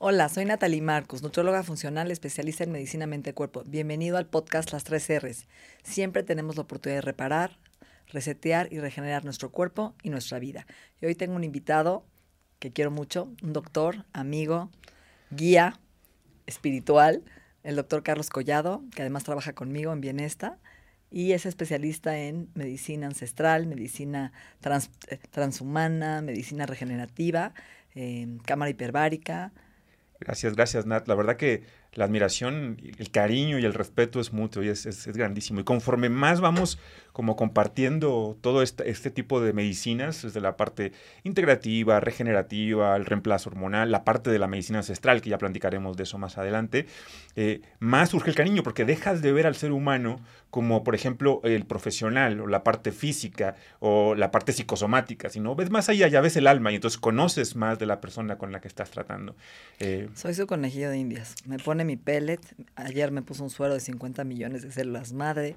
Hola, soy Natalie Marcos, nutróloga funcional, especialista en medicina mente-cuerpo. Bienvenido al podcast Las Tres R's. Siempre tenemos la oportunidad de reparar, resetear y regenerar nuestro cuerpo y nuestra vida. Y hoy tengo un invitado que quiero mucho, un doctor, amigo, guía espiritual, el doctor Carlos Collado, que además trabaja conmigo en Bienesta y es especialista en medicina ancestral, medicina trans- eh, transhumana, medicina regenerativa, eh, cámara hiperbárica, Gracias, gracias, Nat. La verdad que la admiración, el cariño y el respeto es mutuo y es, es- es grandísimo. Y conforme más vamos como compartiendo todo este, este tipo de medicinas, desde la parte integrativa, regenerativa, el reemplazo hormonal, la parte de la medicina ancestral, que ya platicaremos de eso más adelante, eh, más surge el cariño porque dejas de ver al ser humano como, por ejemplo, el profesional o la parte física o la parte psicosomática, sino ves más allá, ya ves el alma y entonces conoces más de la persona con la que estás tratando. Eh, Soy su conejillo de indias. Me pone mi pellet. Ayer me puso un suero de 50 millones de células madre.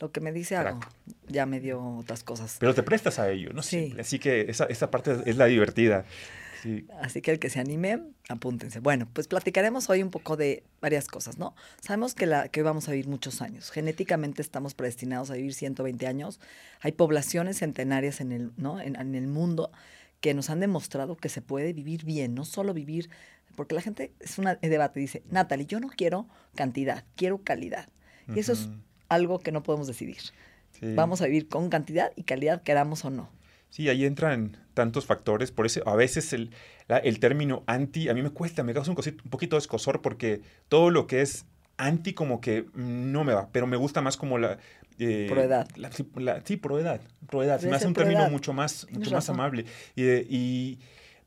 Lo que me dice hago. Ya me dio otras cosas. Pero te prestas a ello, ¿no? Sí. Así que esa, esa parte es la divertida. Sí. Así que el que se anime, apúntense. Bueno, pues platicaremos hoy un poco de varias cosas, ¿no? Sabemos que, la, que hoy vamos a vivir muchos años. Genéticamente estamos predestinados a vivir 120 años. Hay poblaciones centenarias en el, ¿no? en, en el mundo que nos han demostrado que se puede vivir bien, no solo vivir, porque la gente es un debate, dice, Natalie, yo no quiero cantidad, quiero calidad. Y eso es. Algo que no podemos decidir. Sí. Vamos a vivir con cantidad y calidad, queramos o no. Sí, ahí entran tantos factores. Por eso a veces el, la- el término anti, a mí me cuesta, me causa un, cosi- un poquito de escosor porque todo lo que es anti como que no me va, pero me gusta más como la... eh, Proedad. la- sí, la- sí, proedad. Proedad. Se me hace un término mucho más, mucho más amable. Y, y-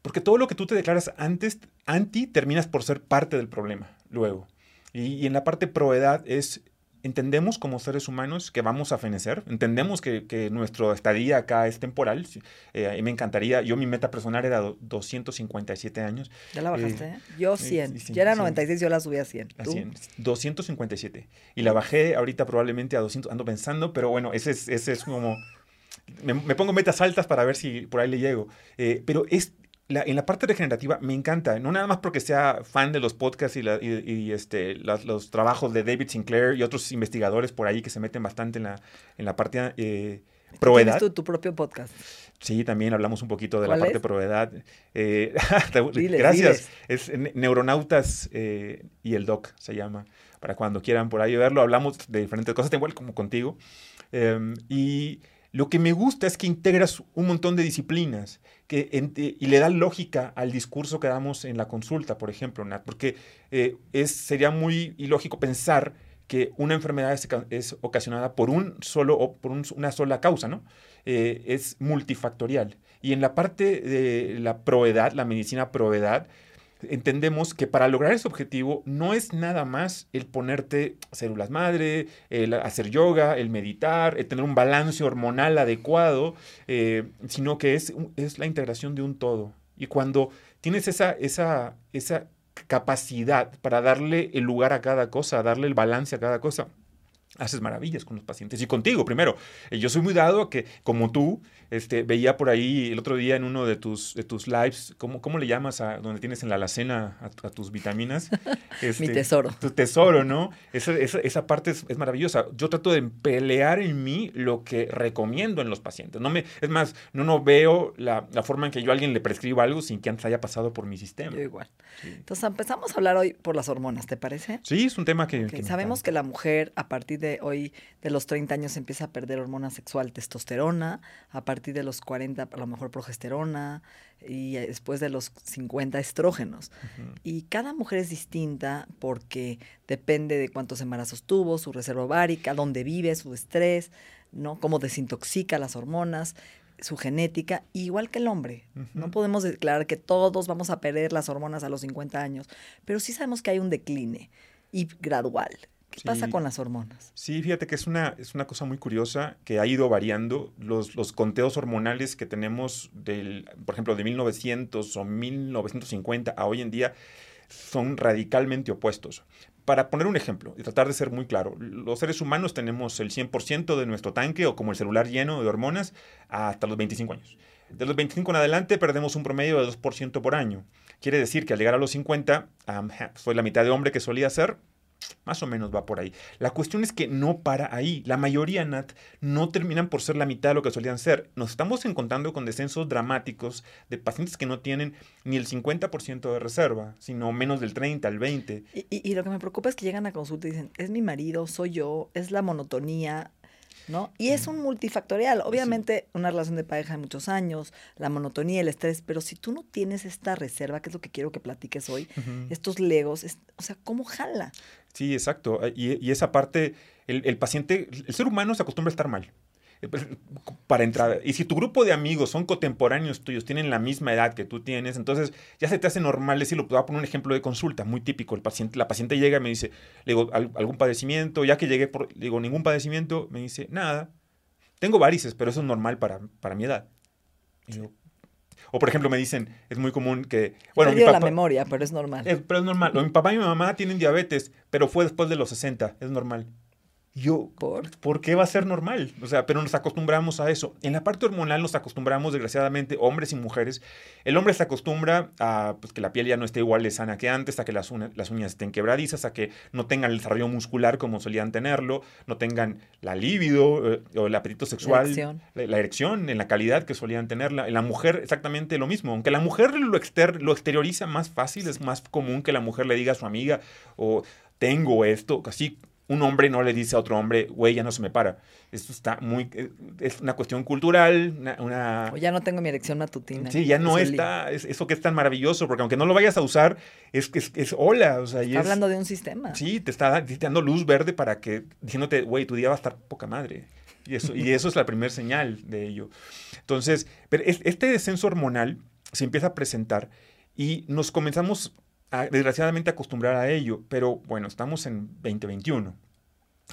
porque todo lo que tú te declaras antes, anti, terminas por ser parte del problema luego. Y, y en la parte proedad es, entendemos como seres humanos que vamos a fenecer, entendemos que, que nuestra estadía acá es temporal. eh, mí me encantaría, yo mi meta personal era do- 257 años. Ya la bajaste, Eh, ¿eh? Yo eh, 100. sí, sí, ya era sí. 96, yo la subí a 100. A ¿Tú? 100, 257. Y la bajé ahorita probablemente a 200, ando pensando, pero bueno, ese es, ese es como... Me, me pongo metas altas para ver si por ahí le llego. Eh, pero es, la- en la parte regenerativa me encanta, no nada más porque sea fan de los podcasts y, la- y- y, este, las- los trabajos de David Sinclair y otros investigadores por ahí que se meten bastante en la, en la parte eh, proedad. Tienes tu, tu propio podcast. Sí, también hablamos un poquito de la ¿Cuál parte es? proedad. Eh, Diles, gracias. diles. Es Ne- Neuronautas eh, y el Doc se llama. Para cuando quieran por ahí verlo, hablamos de diferentes cosas, igual como contigo. Em, y lo que me gusta es que integras un montón de disciplinas que eh, y le da lógica al discurso que damos en la consulta, por ejemplo, porque eh, es, sería muy ilógico pensar que una enfermedad es, ca- es ocasionada por un solo o por un- una sola causa, ¿no? Eh, es multifactorial. Y en la parte de la proedad, la medicina proedad, entendemos que para lograr ese objetivo no es nada más el ponerte células madre, el hacer yoga, el meditar, el tener un balance hormonal adecuado, eh, sino que es, es la integración de un todo. Y cuando tienes esa, esa, esa capacidad para darle el lugar a cada cosa, darle el balance a cada cosa, haces maravillas con los pacientes y contigo primero. Eh, Yo soy muy dado a que, como tú, este, veía por ahí el otro día en uno de tus, de tus lives, ¿cómo, ¿cómo le llamas a donde tienes en la alacena a, a tus vitaminas? Mi Este, tesoro. Tu tesoro, ¿no? Esa, esa, esa parte es, es maravillosa. Yo trato de pelear en mí lo que recomiendo en los pacientes. No me, es más, no, no veo la, la forma en que yo a alguien le prescriba algo sin que antes haya pasado por mi sistema. Yo igual. Sí. Entonces empezamos a hablar hoy por las hormonas, ¿te parece? Sí, es un tema que... Que Sabemos que la mujer a partir partir de hoy, de los 30 años, empieza a perder hormona sexual, testosterona, a partir de los 40 a lo mejor progesterona y después de los 50 estrógenos. Y cada mujer es distinta porque depende de cuántos embarazos tuvo, su reserva ovárica, dónde vive, su estrés, ¿no? Cómo desintoxica las hormonas su genética, igual que el hombre. No podemos declarar que todos vamos a perder las hormonas a los 50 años, pero sí sabemos que hay un decline y gradual. ¿Qué pasa con las hormonas? Sí, fíjate que es una, es una cosa muy curiosa que ha ido variando. Los, los conteos hormonales que tenemos, del, por ejemplo, de 1900 o 1950 a hoy en día, son radicalmente opuestos. Para poner un ejemplo y tratar de ser muy claro, los seres humanos tenemos el 100% de nuestro tanque o como el celular lleno de hormonas hasta los 25 años. De los 25 en adelante perdemos un promedio de 2% por año. Quiere decir que al llegar a los 50, soy la mitad de hombre que solía ser, más o menos va por ahí. La cuestión es que no para ahí. La mayoría, Nat, no terminan por ser la mitad de lo que solían ser. Nos estamos encontrando con descensos dramáticos de pacientes que no tienen ni el 50% de reserva, sino menos del 30, el 20. Y, y, lo que me preocupa es que llegan a consulta y dicen, es mi marido, soy yo, es la monotonía, ¿no? Y es un multifactorial. Obviamente, una relación de pareja de muchos años, la monotonía, el estrés, pero si tú no tienes esta reserva, que es lo que quiero que platiques hoy, estos legos, o sea, ¿cómo jala? Sí, exacto. Y, esa parte, el, el, paciente, el ser humano se acostumbra a estar mal. Pues, para entrar. Y si tu grupo de amigos son contemporáneos tuyos, tienen la misma edad que tú tienes, entonces ya se te hace normal decirlo. Voy a poner un ejemplo de consulta muy típico. El paciente, la paciente llega y me dice, le digo, ¿algún padecimiento? Ya que llegué, por, le digo, ningún padecimiento, me dice, nada. Tengo varices, pero eso es normal para, para mi edad. o por ejemplo me dicen, es muy común que... Bueno, mi la memoria, pero es normal. pero es normal. mi papá y mi mamá tienen diabetes, pero fue después de los 60, es normal yo, ¿Por? ¿por qué va a ser normal? O sea, pero nos acostumbramos a eso. En la parte hormonal nos acostumbramos, desgraciadamente, hombres y mujeres. El hombre se acostumbra a pues, que la piel ya no esté igual de sana que antes, a que las, las uñas estén quebradizas, a que no tengan el desarrollo muscular como solían tenerlo, no tengan la libido eh, o el apetito sexual, la erección. La, erección. en la calidad que solían tenerla. En la mujer exactamente lo mismo. Aunque la mujer lo, exter lo exterioriza más fácil, es más común que la mujer le diga a su amiga o tengo esto, así un hombre no le dice a otro hombre, güey, ya no se me para. Esto está muy. Eh, es una cuestión cultural, una. O ya no tengo mi erección matutina. Sí, ya no está. Es, eso que es tan maravilloso, porque aunque no lo vayas a usar, es que es, hola. O sea, está hablando de un sistema. Sí, te está, dando luz verde para que, diciéndote, güey, tu día va a estar poca madre. Y eso, y eso es la primera señal de ello. Entonces, pero este descenso hormonal se empieza a presentar y nos comenzamos desgraciadamente acostumbrar a ello, pero bueno, estamos en 2021.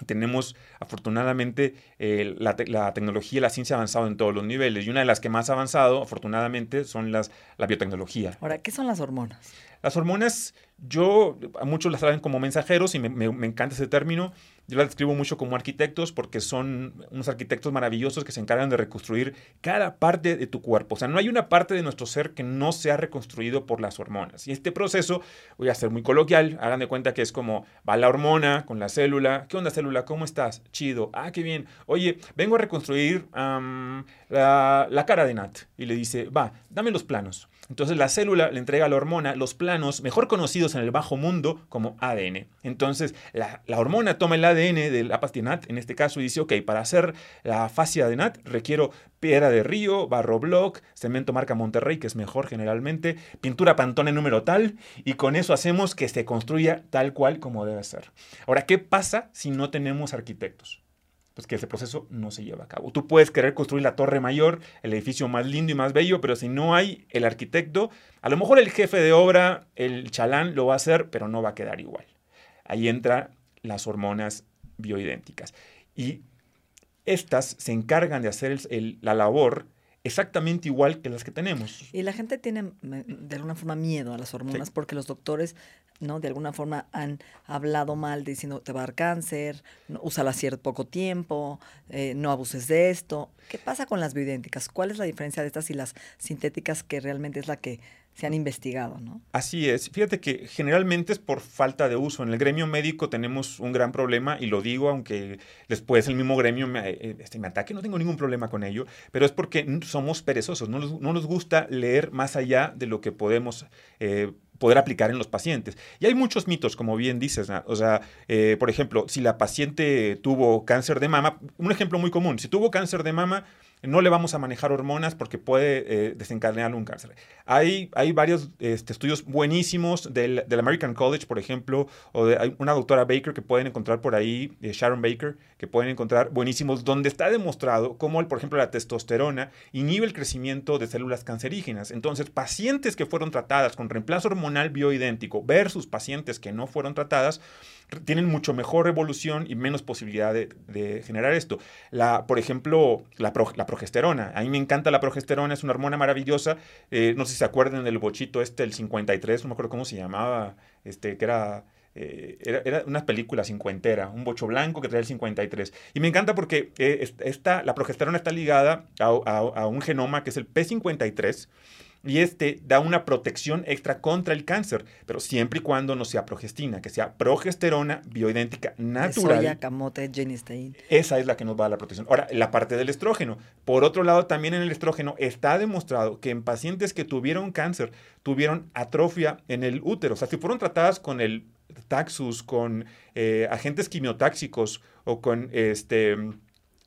Tenemos afortunadamente la, tecnología y la ciencia avanzado en todos los niveles y una de las que más ha avanzado afortunadamente son las, la biotecnología. Ahora, ¿qué son las hormonas? Las hormonas, yo, a muchos las saben como mensajeros y me, encanta ese término. Yo las describo mucho como arquitectos porque son unos arquitectos maravillosos que se encargan de reconstruir cada parte de tu cuerpo. O sea, no hay una parte de nuestro ser que no sea reconstruido por las hormonas. Y este proceso, voy a ser muy coloquial, hagan de cuenta que es como va la hormona con la célula. ¿Qué onda célula? ¿Cómo estás? Chido. Ah, qué bien. Oye, vengo a reconstruir la, la cara de Nat. Y le dice, va, dame los planos. Entonces la célula le entrega a la hormona los planos mejor conocidos en el bajo mundo como ADN. Entonces la, hormona toma el ADN de la NAT en este caso y dice, ok, para hacer la fascia de NAT requiero piedra de río, barro block, cemento marca Monterrey, que es mejor generalmente, pintura Pantone número tal, y con eso hacemos que se construya tal cual como debe ser. Ahora, ¿qué pasa si no tenemos arquitectos? Pues que ese proceso no se lleva a cabo. Tú puedes querer construir la torre mayor, el edificio más lindo y más bello, pero si no hay el arquitecto, a lo mejor el jefe de obra, el chalán, lo va a hacer, pero no va a quedar igual. Ahí entran las hormonas bioidénticas. Y estas se encargan de hacer la labor exactamente igual que las que tenemos. Y la gente tiene de alguna forma miedo a las hormonas porque los doctores, ¿no? De alguna forma han hablado mal diciendo te va a dar cáncer, no, úsala cierto poco tiempo, eh, no abuses de esto. ¿Qué pasa con las bioidénticas? ¿Cuál es la diferencia de estas y las sintéticas que realmente es la que se han investigado, ¿no? Así es. Fíjate que generalmente es por falta de uso. En el gremio médico tenemos un gran problema y lo digo aunque después el mismo gremio me, eh, este, me ataque, no tengo ningún problema con ello, pero es porque somos perezosos, no nos, gusta leer más allá de lo que podemos eh, poder aplicar en los pacientes. Y hay muchos mitos, como bien dices, o sea, eh, por ejemplo, si la paciente tuvo cáncer de mama, un ejemplo muy común, si tuvo cáncer de mama, no le vamos a manejar hormonas porque puede eh, desencadenar un cáncer. Hay, hay varios este, estudios buenísimos del, del, American College, por ejemplo, o de hay una doctora Baker que pueden encontrar por ahí, eh, Sharon Baker, que pueden encontrar buenísimos, donde está demostrado cómo, por ejemplo, la testosterona inhibe el crecimiento de células cancerígenas. Entonces, pacientes que fueron tratadas con reemplazo hormonal bioidéntico versus pacientes que no fueron tratadas, tienen mucho mejor evolución y menos posibilidad de, generar esto. La, por ejemplo, la, pro, la, progesterona. A mí me encanta la progesterona, es una hormona maravillosa. Eh, no sé si se acuerdan del bochito este, el 53, no me acuerdo cómo se llamaba, este, que era... Eh, era, era, una película cincuentera, un bocho blanco que trae el 53. Y me encanta porque eh, esta, la progesterona está ligada a, a un genoma que es el P53, y este da una protección extra contra el cáncer, pero siempre y cuando no sea progestina, que sea progesterona bioidéntica natural. Soya, camote, genistein. Esa es la que nos va a dar la protección. Ahora, la parte del estrógeno. Por otro lado, también en el estrógeno está demostrado que en pacientes que tuvieron cáncer, tuvieron atrofia en el útero. O sea, si fueron tratadas con el taxus, con eh, agentes quimiotáxicos o con este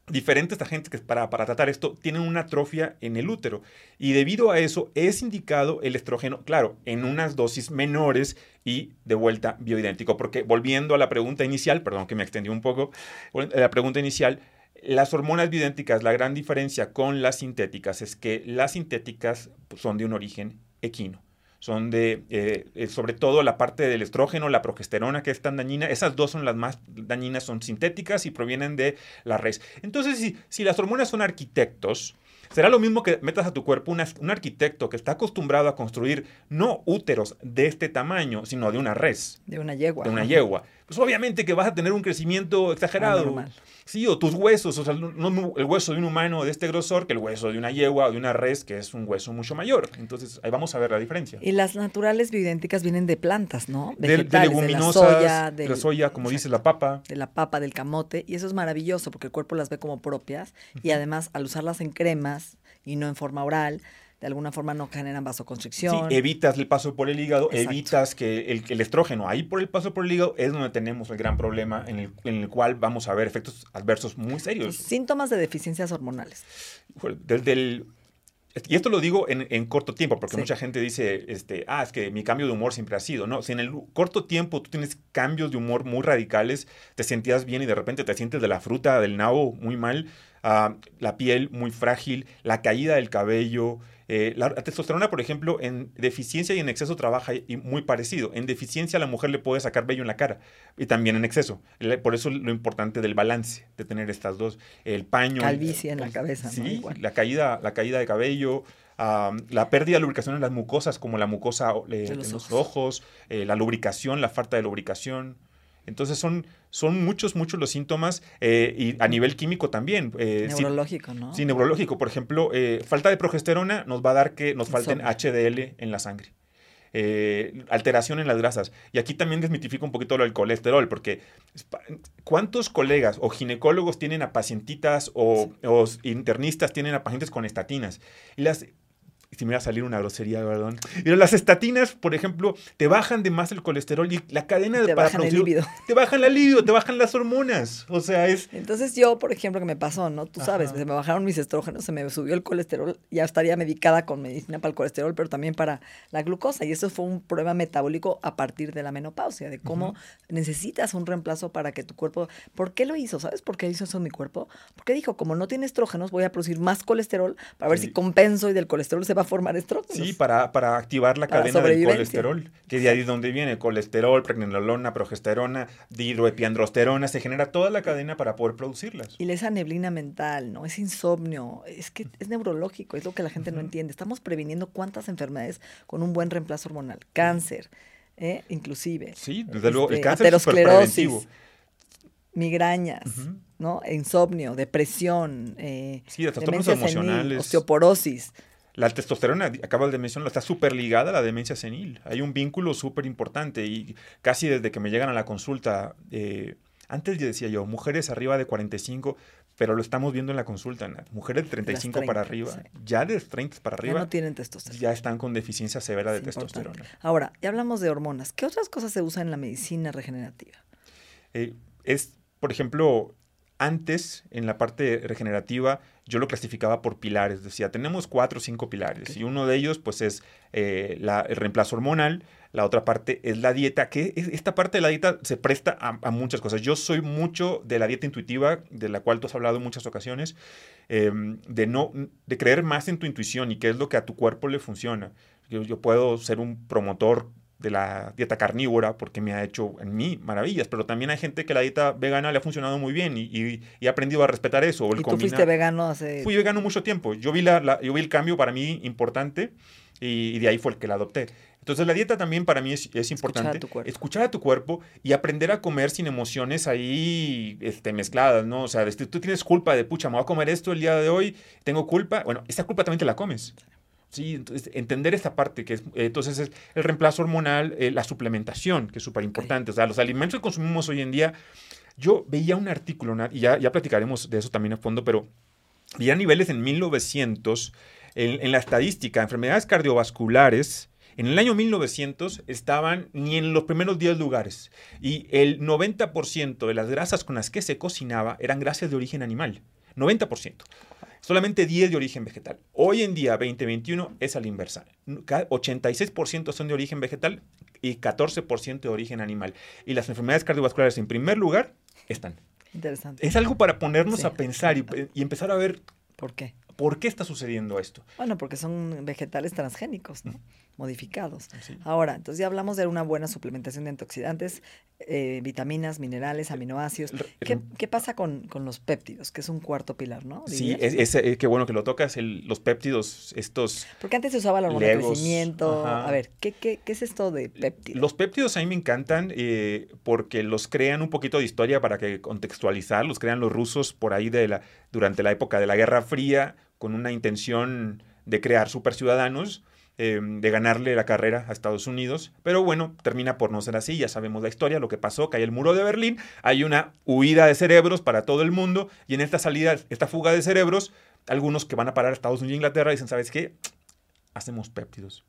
diferentes agentes que para, tratar esto tienen una atrofia en el útero. Y debido a eso es indicado el estrógeno, claro, en unas dosis menores y de vuelta bioidéntico, porque volviendo a la pregunta inicial, perdón que me extendí un poco, la pregunta inicial, las hormonas bioidénticas, la gran diferencia con las sintéticas es que las sintéticas son de un origen equino son de, eh, sobre todo la parte del estrógeno, la progesterona, que es tan dañina. Esas dos son las más dañinas, son sintéticas y provienen de la res. Entonces, si, si las hormonas son arquitectos, será lo mismo que metas a tu cuerpo una, un arquitecto que está acostumbrado a construir no úteros de este tamaño, sino de una res. De una yegua. De una yegua. Pues obviamente que vas a tener un crecimiento exagerado. Anormal. Sí, o tus huesos, o sea, no, el hueso de un humano de este grosor que el hueso de una yegua o de una res, que es un hueso mucho mayor. Entonces, ahí vamos a ver la diferencia. Y las naturales bioidénticas vienen de plantas, ¿no? De, de leguminosas, de la soya, de la soya como dice la papa. De la papa, del camote, y eso es maravilloso porque el cuerpo las ve como propias y además al usarlas en cremas y no en forma oral, de alguna forma no generan vasoconstricción. Sí, evitas el paso por el hígado, Exacto. evitas que el, el, estrógeno, ahí por el paso por el hígado es donde tenemos el gran problema en el, en el cual vamos a ver efectos adversos muy serios. Síntomas de deficiencias hormonales. Desde el, y esto lo digo en, en corto tiempo, porque sí. mucha gente dice, este, ah, es que mi cambio de humor siempre ha sido. No, si en el corto tiempo tú tienes cambios de humor muy radicales, te sentías bien y de repente te sientes de la fruta, del nabo muy mal, uh, la piel muy frágil, la caída del cabello, eh, la, la, testosterona, por ejemplo, en deficiencia y en exceso trabaja y muy parecido. En deficiencia la mujer le puede sacar vello en la cara y también en exceso. Por eso lo importante del balance, de tener estas dos. El paño. Calvicie en la cabeza. Sí, ¿no? la, caída, la caída de cabello. Um, la pérdida de lubricación en las mucosas, como la mucosa eh, de los en ojos. los ojos, eh, la lubricación, la falta de lubricación. Entonces son, son muchos, muchos los síntomas eh, y a nivel químico también. Eh, neurológico, sí, ¿no? Sí, neurológico. Por ejemplo, eh, falta de progesterona nos va a dar que nos falten HDL en la sangre. Alteración en las grasas. Y aquí también desmitifico un poquito lo del colesterol, porque ¿cuántos colegas o ginecólogos tienen a pacientitas o, o internistas tienen a pacientes con estatinas? Y las si me va a salir una grosería, perdón. Pero las estatinas, por ejemplo, te bajan de más el colesterol y la cadena te de bajan el líbido. Te bajan la libido, te bajan las hormonas. O sea, es. Entonces, yo, por ejemplo, que me pasó, ¿no? Tú sabes, Ajá. se me bajaron mis estrógenos, se me subió el colesterol, ya estaría medicada con medicina para el colesterol, pero también para la glucosa. Y eso fue un problema metabólico a partir de la menopausia, de cómo uh -huh. necesitas un reemplazo para que tu cuerpo. ¿Por qué lo hizo? ¿Sabes por qué hizo eso en mi cuerpo? Porque dijo, como no tiene estrógenos, voy a producir más colesterol para ver sí. si compenso y del colesterol se va a formar estrógenos. Sí, para, para activar la para cadena del colesterol, que de ahí es donde viene colesterol, pregnenolona, progesterona, dihidroepiandrosterona, se genera toda la cadena para poder producirlas. Y esa neblina mental, ¿no? Es insomnio, es que es neurológico, es lo que la gente uh -huh. no entiende. Estamos previniendo cuántas enfermedades con un buen reemplazo hormonal, cáncer, ¿eh? inclusive. Sí, desde luego, el este, cáncer es preventivo migrañas, uh -huh. ¿no? Insomnio, depresión, eh, sí, trastornos emocionales, senil, osteoporosis. La testosterona, acabas de mencionarlo, está súper ligada a la demencia senil. Hay un vínculo súper importante y casi desde que me llegan a la consulta eh, Antes yo decía yo, mujeres arriba de 45, pero lo estamos viendo en la consulta, Nat. Mujeres de 35 para 30, arriba, sí. ya de 30 para Ya arriba, no tienen testosterona. ya están con deficiencia severa de importante. testosterona. Ahora, ya hablamos de hormonas. ¿Qué otras cosas se usan en la medicina regenerativa? Eh, es, por ejemplo, antes en la parte regenerativa yo lo clasificaba por pilares. Decía, tenemos cuatro o cinco pilares y uno de ellos pues es eh, la- el reemplazo hormonal. La otra parte es la dieta, que es- esta parte de la dieta se presta a, a muchas cosas. Yo soy mucho de la dieta intuitiva, de la cual tú has hablado en muchas ocasiones, eh, de, no, de creer más en tu intuición y qué es lo que a tu cuerpo le funciona. Yo, yo puedo ser un promotor de la dieta carnívora porque me ha hecho en mí maravillas, pero también hay gente que la dieta vegana le ha funcionado muy bien y, y- y ha aprendido a respetar eso. o el ¿Y tú combinar- fuiste vegano hace... Fui vegano mucho tiempo. Yo vi, la, la- yo vi el cambio para mí importante y, y de ahí fue el que la adopté. Entonces la dieta también para mí es, es importante. Escuchar a tu cuerpo y aprender a comer sin emociones ahí este, mezcladas, ¿no? O sea, tú tienes culpa de, pucha, me voy a comer esto el día de hoy, tengo culpa. Bueno, esa culpa también te la comes. Sí, entonces entender esta parte que es, entonces es el reemplazo hormonal, eh, la suplementación, que es súper importante. O sea, los alimentos que consumimos hoy en día, yo veía un artículo, y ya, ya platicaremos de eso también a fondo, pero veía niveles en 1900, en, en la estadística, enfermedades cardiovasculares, en el año 1900 estaban ni en los primeros 10 lugares. Y el 90% de las grasas con las que se cocinaba eran grasas de origen animal. 90%. Solamente 10 de origen vegetal. Hoy en día, 2021, es al inversa. Ca- 86% son de origen vegetal y 14% de origen animal. Y las enfermedades cardiovasculares, en primer lugar, están. Interesante. Es algo para ponernos Sí. a pensar y, y empezar a ver ¿Por qué? por qué está sucediendo esto. Bueno, porque son vegetales transgénicos, ¿no? Modificados. Sí. Ahora, entonces ya hablamos de una buena suplementación de antioxidantes, eh, vitaminas, minerales, aminoácidos. ¿Qué, qué pasa con, con los péptidos, que es un cuarto pilar, no? Sí, es, es- eh, qué bueno que lo tocas, el- los péptidos, estos... Porque antes se usaba la hormona de crecimiento. ajá. A ver, ¿qué, qué, qué es esto de péptidos? Los péptidos a mí me encantan eh, porque los crean un poquito de historia para que contextualizar, los crean los rusos por ahí de la, durante la época de la Guerra Fría con una intención de crear superciudadanos, eh, de ganarle la carrera a Estados Unidos, pero bueno, termina por no ser así, ya sabemos la historia, lo que pasó, cae el muro de Berlín, hay una huida de cerebros para todo el mundo y en esta salida, esta fuga de cerebros, algunos que van a parar a Estados Unidos e Inglaterra dicen, ¿sabes qué? Hacemos péptidos.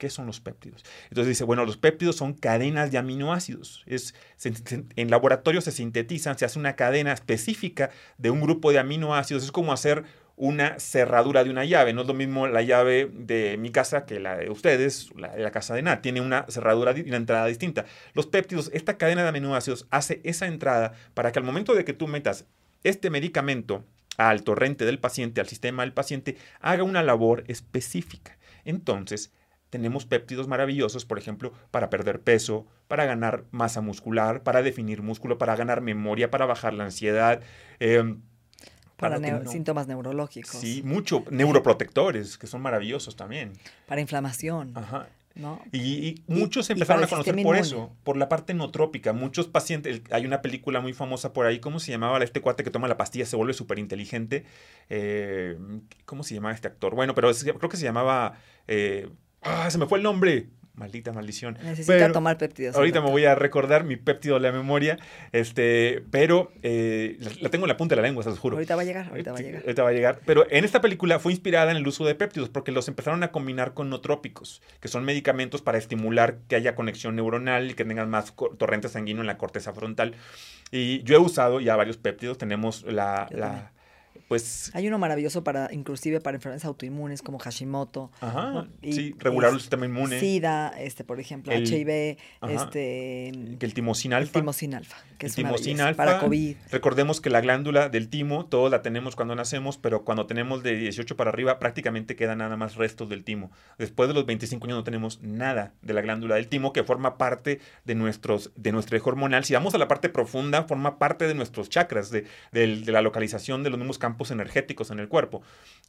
¿Qué son los péptidos? Entonces dice, bueno, los péptidos son cadenas de aminoácidos. Es, en laboratorio se sintetizan, se hace una cadena específica de un grupo de aminoácidos. Es como hacer una cerradura de una llave. No es lo mismo la llave de mi casa que la de ustedes, la casa de Nat. Tiene una cerradura y una entrada distinta. Los péptidos, esta cadena de aminoácidos hace esa entrada para que al momento de que tú metas este medicamento al torrente del paciente, al sistema del paciente, haga una labor específica. Entonces, tenemos péptidos maravillosos, por ejemplo, para perder peso, para ganar masa muscular, para definir músculo, para ganar memoria, para bajar la ansiedad. eh, para no- síntomas neurológicos. Sí, mucho. Neuroprotectores, que son maravillosos también. Para inflamación, Ajá. ¿no? Y, muchos y empezaron a conocer por inmune. eso, por la parte notrópica. Muchos pacientes, el- hay una película muy famosa por ahí, ¿cómo se llamaba este cuate que toma la pastilla, se vuelve súper inteligente? Eh, ¿Cómo se llamaba este actor? Bueno, pero es- creo que se llamaba... eh, ¡Ah, se me fue el nombre! Maldita maldición. Necesita Pero- tomar péptidos. Ahorita me voy a recordar mi péptido de la memoria, este, pero eh, la, tengo en la punta de la lengua, se los juro. Ahorita va a llegar, ahorita va a llegar. ahorita va a llegar. Pero en esta película fue inspirada en el uso de péptidos porque los empezaron a combinar con nootrópicos, que son medicamentos para estimular que haya conexión neuronal y que tengan más torrente sanguíneo en la corteza frontal. Y yo he usado ya varios péptidos. Tenemos la. Pues, Hay uno maravilloso para, inclusive para enfermedades autoinmunes como Hashimoto. ajá, ¿no? Y sí, regular el sistema inmune. SIDA, este, por ejemplo, El- HIV, ajá, este, que el timosina el alfa. timosina alfa, que El es timosina alfa. para COVID. Recordemos que la glándula del timo, todos la tenemos cuando nacemos, pero cuando tenemos de 18 para arriba, prácticamente quedan nada más restos del timo. Después de los 25 años no tenemos nada de la glándula del timo, que forma parte de, nuestros, de nuestro eje hormonal. Si vamos a la parte profunda, forma parte de nuestros chakras, de, del- de la localización de los mismos campos energéticos en el cuerpo.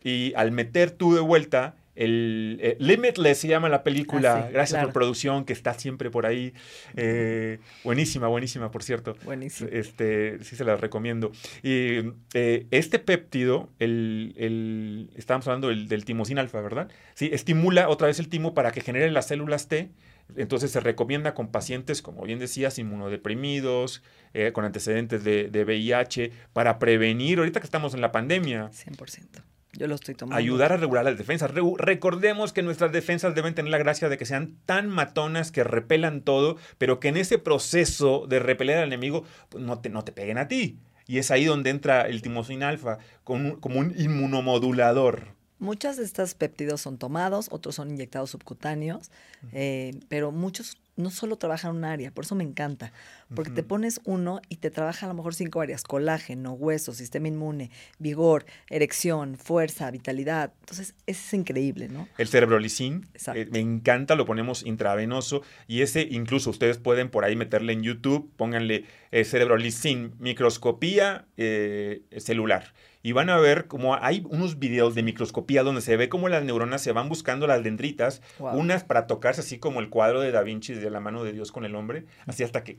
Y al meter tú de vuelta el eh, Limitless se llama la película. Ah, sí, Gracias claro. por producción, que está siempre por ahí. Eh, buenísima, buenísima, por cierto. Buenísimo. Este, sí se las recomiendo. Y eh, este péptido, el, el- estábamos hablando del, del alfa, ¿verdad? Sí, estimula otra vez el timo para que genere las células T. Entonces se recomienda con pacientes, como bien decías, inmunodeprimidos, eh, con antecedentes de, de VIH, para prevenir, ahorita que estamos en la pandemia, 100%. Yo lo estoy tomando. ayudar a regular las defensas. Recordemos que nuestras defensas deben tener la gracia de que sean tan matonas que repelan todo, pero que en ese proceso de repeler al enemigo pues, no, te, no te peguen a ti. Y es ahí donde entra el timosina alfa con un- como un inmunomodulador. Muchas de estas péptidos son tomados, otros son inyectados subcutáneos, eh, pero muchos no solo trabajan un área, por eso me encanta, porque te pones uno y te trabaja a lo mejor cinco áreas, colágeno, hueso, sistema inmune, vigor, erección, fuerza, vitalidad. Entonces, es increíble, ¿no? El cerebrolicin, eh, me encanta, lo ponemos intravenoso y ese incluso ustedes pueden por ahí meterle en YouTube, pónganle eh, cerebrolicin, microscopía eh, celular. Y van a ver como hay unos videos de microscopía donde se ve cómo las neuronas se van buscando las dendritas, Wow. unas para tocarse así como el cuadro de Da Vinci de la mano de Dios con el hombre, así hasta que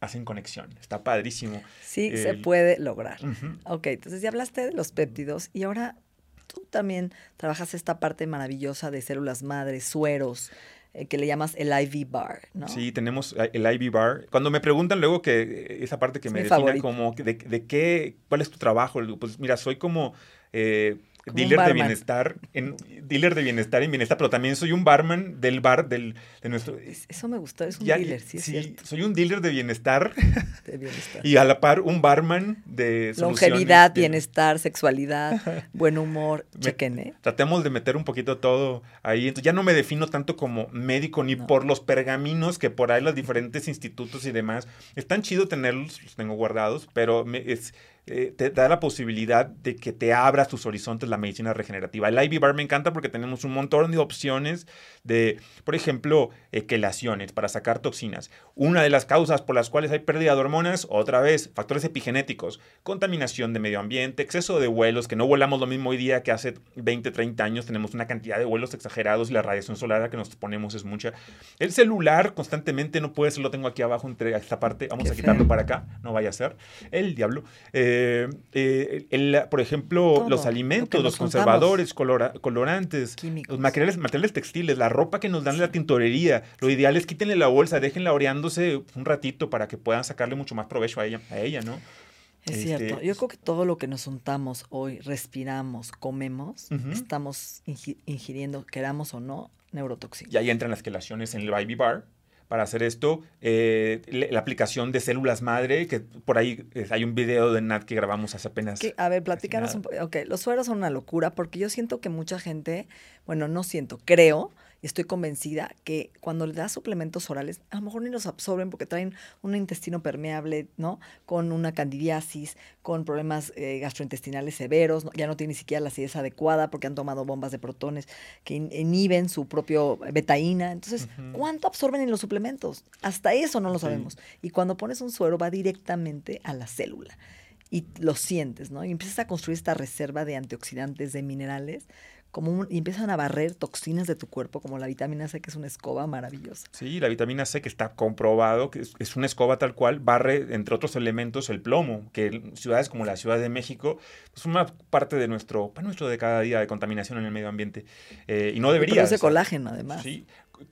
hacen conexión. Está padrísimo. Sí, se puede lograr. Ujú. Ok, entonces ya hablaste de los péptidos y ahora tú también trabajas esta parte maravillosa de células madres, sueros, que le llamas el IV bar, ¿no? Sí, tenemos eh, el IV bar. Cuando me preguntan luego que eh, esa parte que Es me defina favorito. como de, de qué, cuál es tu trabajo, pues mira, soy como eh, Como dealer de bienestar, en, dealer de bienestar en bienestar, pero también soy un barman del bar del, de nuestro. Es- Eso me gustó, es un Ya- dealer, sí, es cierto, soy un dealer de bienestar de bienestar. y a la par un barman de Longevidad, bienestar, sexualidad, buen humor, Me- chequen, ¿eh? Tratemos de meter un poquito todo ahí. Entonces ya no me defino tanto como médico ni No. por los pergaminos que por ahí los diferentes institutos y demás. Es tan chido tenerlos, los tengo guardados, pero me- es, eh, te da la posibilidad de que te abras tus horizontes la medicina regenerativa. El IV Bar me encanta porque tenemos un montón de opciones de, por ejemplo, eh, quelaciones para sacar toxinas. Una de las causas por las cuales hay pérdida de hormonas, otra vez, factores epigenéticos, contaminación de medio ambiente, exceso de vuelos, que no volamos lo mismo hoy día que hace 20, 30 años, tenemos una cantidad de vuelos exagerados y la radiación solar a la que nos ponemos es mucha. El celular constantemente no puede ser, lo tengo aquí abajo entre esta parte, vamos Qué a quitarlo feo. para acá, no vaya a ser. El diablo. Eh, eh, el- por ejemplo, Todo, los lo alimentos, los conservadores, colora- colorantes, Químicos. los materiales, materiales textiles, la ropa que nos dan en la tintorería. Lo ideal es quítenle la bolsa, déjenla oreándose un ratito para que puedan sacarle mucho más provecho a ella, a ella ¿no? Es Este, cierto. Yo creo que todo lo que nos untamos hoy, respiramos, comemos, estamos ingi- ingiriendo, queramos o no, neurotoxinas. Y ahí entran las quelaciones en el IV bar. Para hacer esto, eh, la aplicación de células madre, que por ahí eh, hay un video de Nat que grabamos hace apenas. A ver, platícanos un poco. Ok, los sueros son una locura porque yo siento que mucha gente, bueno, no siento, creo estoy convencida que cuando le das suplementos orales, a lo mejor ni los absorben porque traen un intestino permeable, ¿no? Con una candidiasis, con problemas eh, gastrointestinales severos, ¿no? ya no tiene ni siquiera la acidez adecuada porque han tomado bombas de protones que in- inhiben su propio betaína. Entonces, ¿cuánto absorben en los suplementos? Hasta eso no lo Sí. sabemos. Y cuando pones un suero va directamente a la célula y lo sientes, ¿no? Y empiezas a construir esta reserva de antioxidantes, de minerales, como un- y empiezan a barrer toxinas de tu cuerpo, como la vitamina C, que es una escoba maravillosa. Sí, la vitamina C que está comprobado que es, es una escoba tal cual, barre, entre otros elementos, el plomo, que en ciudades como la Ciudad de México es una parte de nuestro, pan nuestro de cada día de contaminación en el medio ambiente. Eh, y no Y debería. produce colágeno, además. Sí,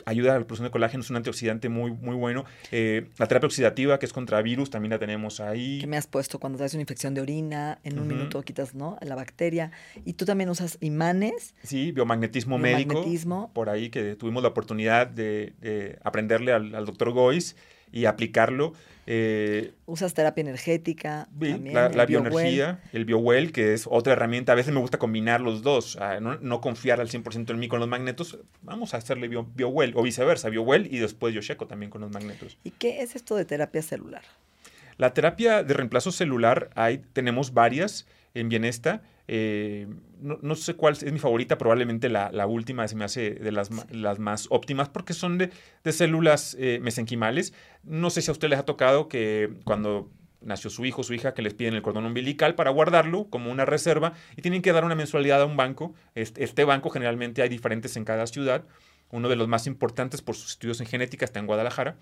ayuda a la producción de colágeno, es un antioxidante muy, muy bueno. Eh, la terapia oxidativa, que es contra virus, también la tenemos ahí. que me has puesto cuando traes una infección de orina, en un minuto quitas, ¿no? La bacteria. Y tú también usas imanes. Sí, biomagnetismo, médico. Biomagnetismo. Por ahí que tuvimos la oportunidad de, de aprenderle al, al doctor Gois y aplicarlo. Eh, Usas terapia energética. también, la, la bioenergía, el BioWell, que es otra herramienta. A veces me gusta combinar los dos, no, no confiar al 100% en mí con los magnetos. Vamos a hacerle bio, BioWell o viceversa, BioWell y después yo checo también con los magnetos. ¿Y qué es esto de terapia celular? La terapia de reemplazo celular, hay, tenemos varias en Bienesta. Eh, no, no sé cuál es mi favorita, probablemente la, la última se me hace de las, las más óptimas porque son de, de células eh, mesenquimales. No sé si a usted les ha tocado que cuando nació su hijo, su hija, que les piden el cordón umbilical para guardarlo como una reserva y tienen que dar una mensualidad a un banco. Este, este banco generalmente hay diferentes en cada ciudad. Uno de los más importantes por sus estudios en genética está en Guadalajara.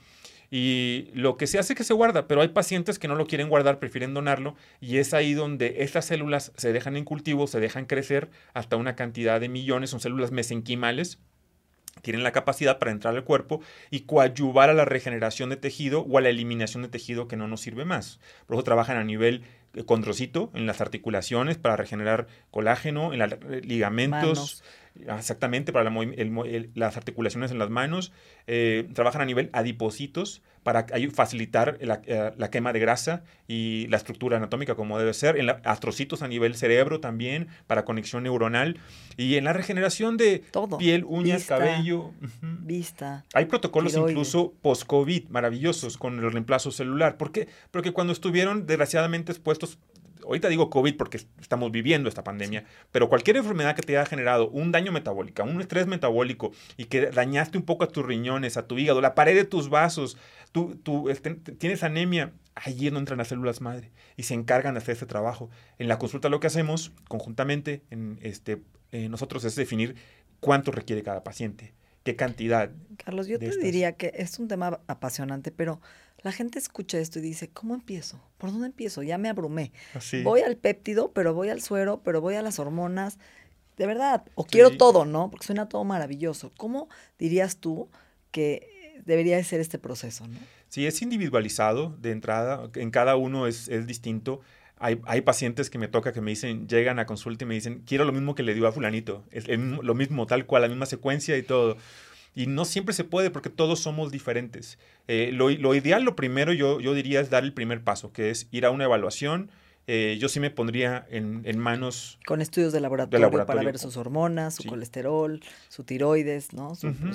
Y lo que se hace es que se guarda, pero hay pacientes que no lo quieren guardar, prefieren donarlo, y es ahí donde estas células se dejan en cultivo, se dejan crecer hasta una cantidad de millones, son células mesenquimales, tienen la capacidad para entrar al cuerpo y coadyuvar a la regeneración de tejido o a la eliminación de tejido que no nos sirve más. Por eso trabajan a nivel eh, condrocito, en las articulaciones para regenerar colágeno, en los ligamentos. Exactamente, para las articulaciones en las manos. Eh, trabajan a nivel adipositos para facilitar eh, la, quema de grasa y la estructura anatómica como debe ser. En la, astrocitos a nivel cerebro también, para conexión neuronal. Y en la regeneración de piel, uñas, cabello. Vista. Hay protocolos incluso post-COVID maravillosos con el reemplazo celular. ¿Por qué? Porque cuando estuvieron desgraciadamente expuestos ahorita digo COVID porque estamos viviendo esta pandemia, pero cualquier enfermedad que te haya generado un daño metabólico, un estrés metabólico y que dañaste un poco a tus riñones, a tu hígado, la pared de tus vasos, tú, este, tienes anemia, allí donde entran las células madre y se encargan de hacer ese trabajo. En la consulta lo que hacemos conjuntamente en este, eh, nosotros es definir cuánto requiere cada paciente, qué cantidad. Carlos, yo te diría que es un tema apasionante, pero la gente escucha esto y dice, ¿cómo empiezo? ¿Por dónde empiezo? Ya me abrumé. Voy al péptido, pero voy al suero, pero voy a las hormonas. De verdad, o quiero todo, ¿no? Porque suena todo maravilloso. ¿Cómo dirías tú que debería de ser este proceso, ¿no? Sí, es individualizado de entrada, en cada uno es, distinto. Hay, hay, pacientes que me toca que me dicen, llegan a consulta y me dicen, quiero lo mismo que le dio a fulanito, es lo mismo, tal cual, la misma secuencia y todo. Y no siempre se puede porque todos somos diferentes. Eh, lo, ideal, lo primero, yo, yo diría, es dar el primer paso, que es ir a una evaluación. Eh, yo sí me pondría en, manos... Con estudios de laboratorio, para ver sus hormonas, su colesterol, su tiroides, ¿no?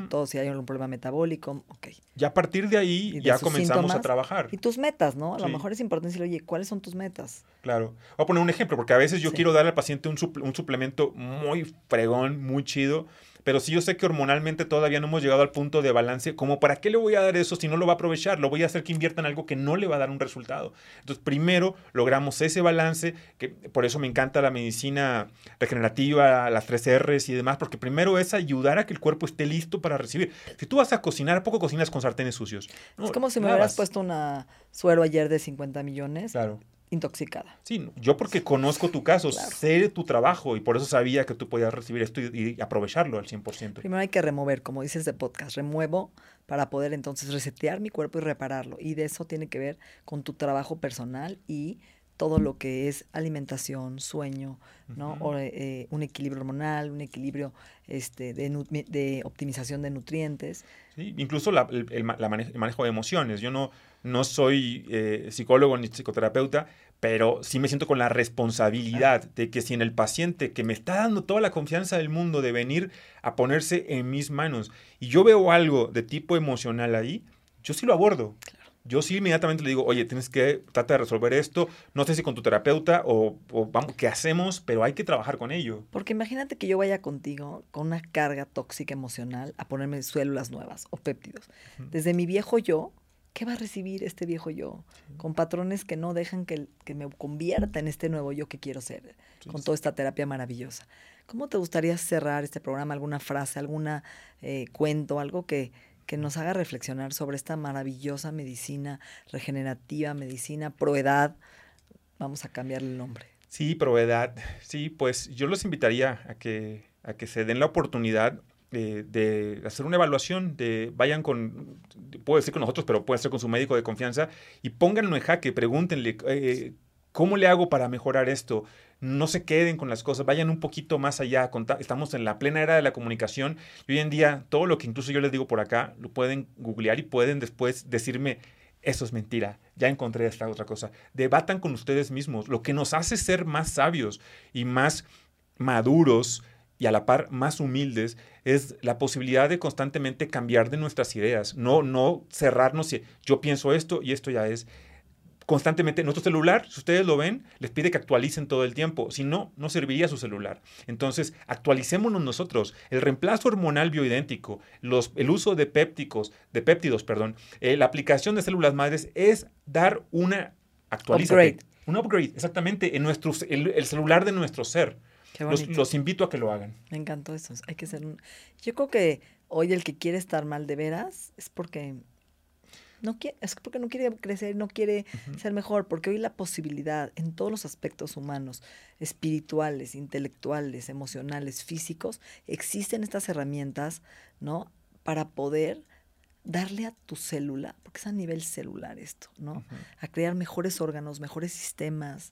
Todo si hay algún problema metabólico, ok. Y a partir de ahí ya comenzamos a trabajar. Y tus metas, ¿no? A lo mejor es importante decir, oye, ¿cuáles son tus metas? Claro. Voy a poner un ejemplo, porque a veces yo quiero darle al paciente un, un suplemento muy fregón, muy chido, pero si yo sé que hormonalmente todavía no hemos llegado al punto de balance, como para qué le voy a dar eso si no lo va a aprovechar? Lo voy a hacer que invierta en algo que no le va a dar un resultado. Entonces, primero logramos ese balance, que por eso me encanta la medicina regenerativa, las tres R's y demás, porque primero es ayudar a que el cuerpo esté listo para recibir. Si tú vas a cocinar, ¿a poco cocinas con sartenes sucios? es como si me hubieras puesto una suero ayer de 50 millones. Claro intoxicada. Sí, yo porque conozco tu caso, sé tu trabajo y por eso sabía que tú podías recibir esto y, aprovecharlo al 100%. Primero hay que remover, como dices de podcast, remuevo para poder entonces resetear mi cuerpo y repararlo. Y de eso tiene que ver con tu trabajo personal y todo lo que es alimentación, sueño, ¿no? o, eh, un equilibrio hormonal, un equilibrio este, de, de optimización de nutrientes. Sí, incluso la, el, manejo, de emociones. Yo no, no soy eh, psicólogo ni psicoterapeuta, pero sí me siento con la responsabilidad de que si en el paciente que me está dando toda la confianza del mundo de venir a ponerse en mis manos y yo veo algo de tipo emocional ahí, yo sí lo abordo. Yo sí inmediatamente le digo, oye, tienes que tratar de resolver esto, no sé si con tu terapeuta o, vamos, ¿qué hacemos? Pero hay que trabajar con ello. Porque imagínate que yo vaya contigo con una carga tóxica emocional a ponerme células nuevas o péptidos. Desde mi viejo yo, ¿qué va a recibir este viejo yo? Con patrones que no dejan que, que, me convierta en este nuevo yo que quiero ser, con toda esta terapia maravillosa. ¿Cómo te gustaría cerrar este programa? ¿Alguna frase, alguna eh, cuento, algo que que nos haga reflexionar sobre esta maravillosa medicina regenerativa, medicina proedad. Vamos a cambiarle el nombre. Sí, proedad. Sí, pues yo los invitaría a que, a que se den la oportunidad de, hacer una evaluación, de vayan con, puede ser con nosotros, pero puede ser con su médico de confianza y pónganlo en jaque, pregúntenle, eh, ¿cómo le hago para mejorar esto? no se queden con las cosas, vayan un poquito más allá. Estamos en la plena era de la comunicación y hoy en día todo lo que incluso yo les digo por acá lo pueden googlear y pueden después decirme, eso es mentira, ya encontré esta otra cosa. Debatan con ustedes mismos. Lo que nos hace ser más sabios y más maduros y a la par más humildes es la posibilidad de constantemente cambiar de nuestras ideas, no, no cerrarnos y yo pienso esto y esto ya es constantemente. Nuestro celular, si ustedes lo ven, les pide que actualicen todo el tiempo. Si no, no serviría su celular. Entonces, actualicémonos nosotros. El reemplazo hormonal bioidéntico, los, el uso de pépticos, de péptidos, perdón, eh, la aplicación de células madres es dar una. Upgrade. Un upgrade, exactamente, en nuestro, el, el celular de nuestro ser. Los invito a que lo hagan. Me encantó eso. Hay que ser un... Yo creo que hoy el que quiere estar mal de veras es porque no quiere, es porque no quiere crecer, no quiere ser mejor, porque hoy la posibilidad en todos los aspectos humanos, espirituales, intelectuales, emocionales, físicos, existen estas herramientas, ¿no? Para poder darle a tu célula, porque es a nivel celular esto, ¿no? A crear mejores órganos, mejores sistemas,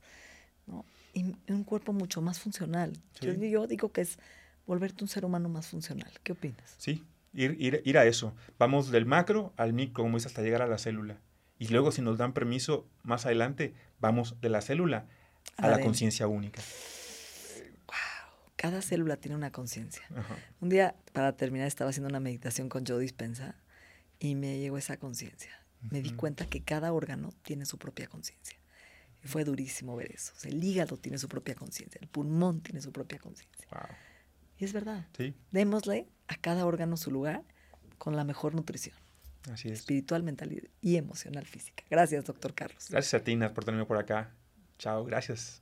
¿no? Y un cuerpo mucho más funcional. Yo, Sí. yo digo que es volverte un ser humano más funcional. ¿Qué opinas? Sí, ir, ir, ir a eso. Vamos del macro al micro, como dices, hasta llegar a la célula. Y luego, si nos dan permiso más adelante, vamos de la célula a la Adentro. conciencia única. Cada célula tiene una conciencia. Un día, para terminar, estaba haciendo una meditación con Joe Dispensa y me llegó esa conciencia. Me di cuenta que cada órgano tiene su propia conciencia. Y fue durísimo ver eso. O sea, el hígado tiene su propia conciencia, el pulmón tiene su propia conciencia. Wow. Y es verdad. Sí, Démosle a cada órgano su lugar con la mejor nutrición, así es. espiritual, mental y- emocional física. Gracias, doctor Carlos. Gracias a ti, Nat, por tenerme por acá. Chao, gracias.